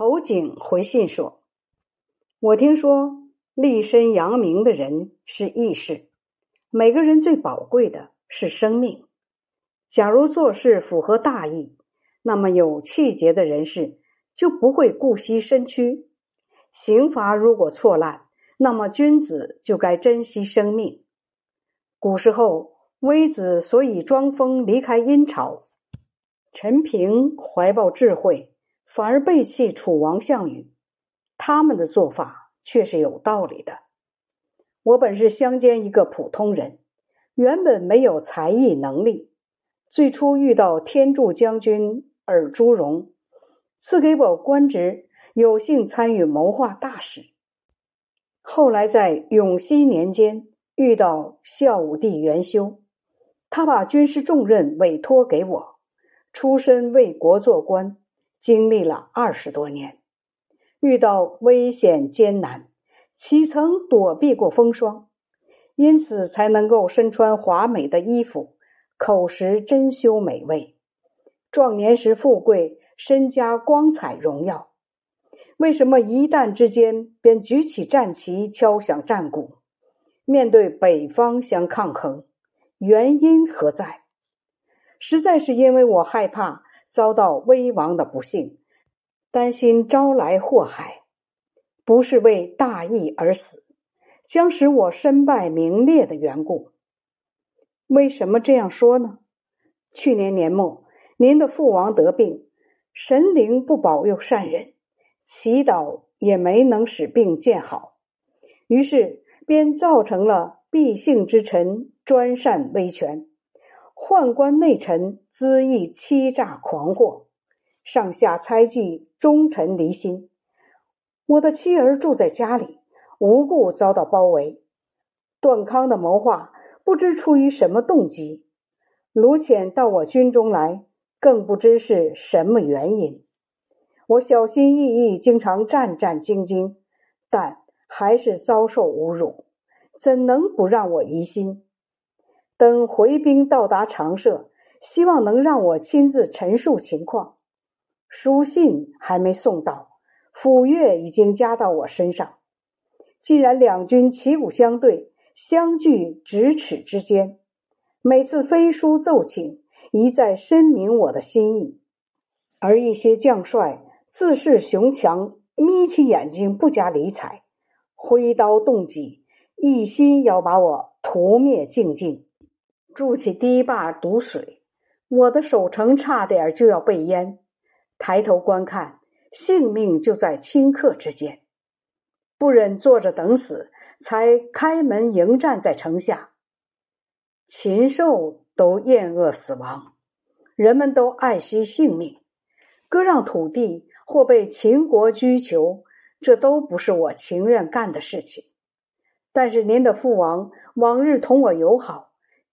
侯景回信说：“我听说立身扬名的人是义士，每个人最宝贵的是生命。假如做事符合大义，那么有气节的人士就不会顾惜身躯。刑罚如果错滥，那么君子就该珍惜生命。古时候，微子所以装疯离开殷朝，陈平怀抱智慧。”反而背弃楚王项羽，他们的做法却是有道理的。我本是乡间一个普通人，原本没有才艺能力。最初遇到天柱将军尔朱荣，赐给我官职，有幸参与谋划大事。后来在永熙年间遇到孝武帝元修，他把军事重任委托给我，出身为国做官。经历了二十多年，遇到危险艰难，岂曾躲避过风霜？因此才能够身穿华美的衣服，口食珍馐美味。壮年时富贵，身家光彩荣耀。为什么一旦之间便举起战旗，敲响战鼓，面对北方相抗衡？原因何在？实在是因为我害怕。遭到危亡的不幸，担心招来祸害，不是为大义而死，将使我身败名裂的缘故。为什么这样说呢？去年年末，您的父王得病，神灵不保佑善人，祈祷也没能使病见好，于是便造成了必幸之臣专擅威权。宦官内臣恣意欺诈狂惑，上下猜忌，忠臣离心。我的妻儿住在家里，无故遭到包围。段康的谋划不知出于什么动机，卢潜到我军中来，更不知是什么原因。我小心翼翼，经常战战兢兢，但还是遭受侮辱，怎能不让我疑心？等回兵到达长社，希望能让我亲自陈述情况。书信还没送到，府月已经加到我身上。既然两军旗鼓相对，相距咫尺之间，每次飞书奏请，一再申明我的心意，而一些将帅自恃雄强，眯起眼睛不加理睬，挥刀动戟，一心要把我屠灭净尽。筑起堤坝堵水，我的守城差点就要被淹。抬头观看，性命就在顷刻之间。不忍坐着等死，才开门迎战在城下。禽兽都厌恶死亡，人们都爱惜性命。割让土地或被秦国拘囚，这都不是我情愿干的事情。但是您的父王往日同我友好。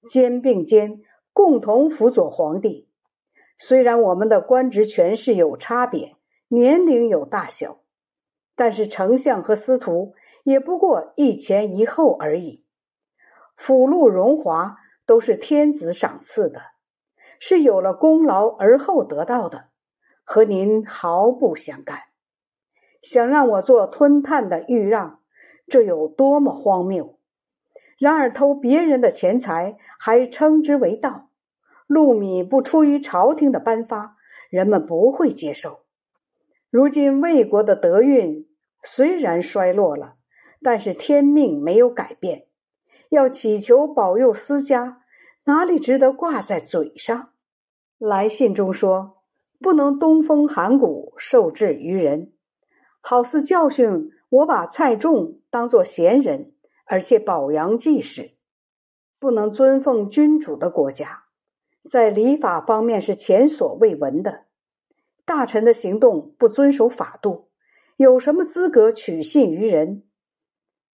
肩并肩，共同辅佐皇帝。虽然我们的官职权势有差别，年龄有大小，但是丞相和司徒也不过一前一后而已。福禄荣华都是天子赏赐的，是有了功劳而后得到的，和您毫不相干。想让我做吞炭的豫让，这有多么荒谬！然而，偷别人的钱财还称之为盗，禄米不出于朝廷的颁发，人们不会接受。如今魏国的德运虽然衰落了，但是天命没有改变。要祈求保佑私家，哪里值得挂在嘴上？来信中说，不能东风寒谷，受制于人，好似教训我把蔡仲当作贤人。而且保阳济世，不能尊奉君主的国家，在礼法方面是前所未闻的。大臣的行动不遵守法度，有什么资格取信于人？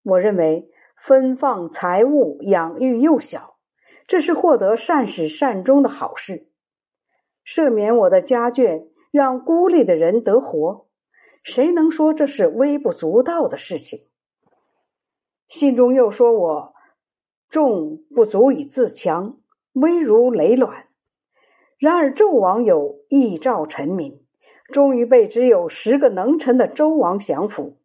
我认为分放财物，养育幼小，这是获得善始善终的好事。赦免我的家眷，让孤立的人得活，谁能说这是微不足道的事情？信中又说我重不足以自强，危如累卵。然而纣王有意召臣民，终于被只有十个能臣的周王降服。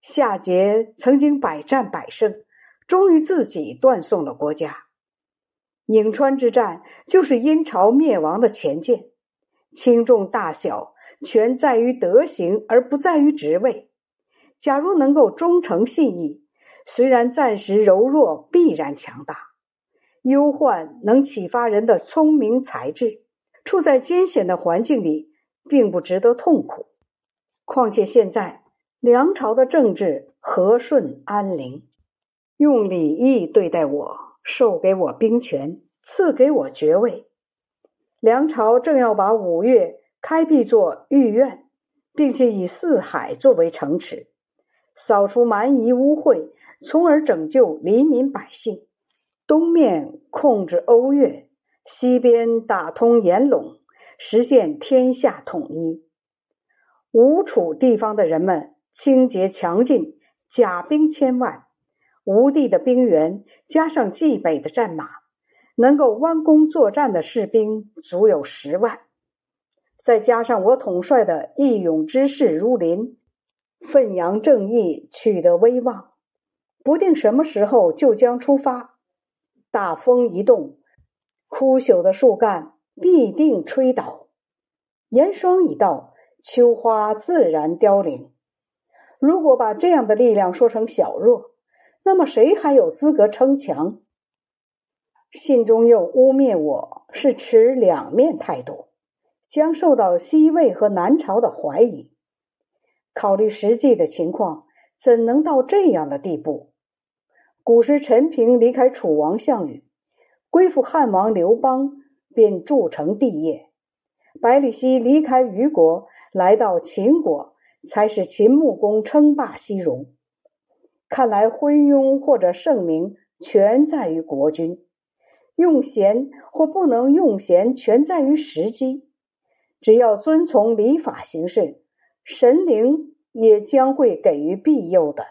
夏桀曾经百战百胜，终于自己断送了国家。颍川之战就是殷朝灭亡的前见，轻重大小全在于德行，而不在于职位。假如能够忠诚信义，虽然暂时柔弱，必然强大。忧患能启发人的聪明才智，处在艰险的环境里，并不值得痛苦。况且现在。梁朝的政治和顺安宁，用礼义对待我，授给我兵权，赐给我爵位。梁朝正要把五岳开辟作御苑，并且以四海作为城池，扫除蛮夷污秽，从而拯救黎民百姓。东面控制瓯越，西边打通岩陇，实现天下统一。吴楚地方的人们。清洁强劲，甲兵千万，吴地的兵员加上冀北的战马，能够弯弓作战的士兵足有十万，再加上我统帅的义勇之士如林，奋扬正义，取得威望，不定什么时候就将出发。大风一动，枯朽的树干必定吹倒；严霜一到，秋花自然凋零。如果把这样的力量说成小弱，那么谁还有资格称强？信中又污蔑我是持两面态度，将受到西魏和南朝的怀疑。考虑实际的情况，怎能到这样的地步？古时陈平离开楚王项羽，归附汉王刘邦，便筑成帝业；百里奚离开虞国，来到秦国。才使秦穆公称霸西戎。看来昏庸或者盛名，全在于国君；用贤或不能用贤，全在于时机。只要遵从礼法行事，神灵也将会给予庇佑的。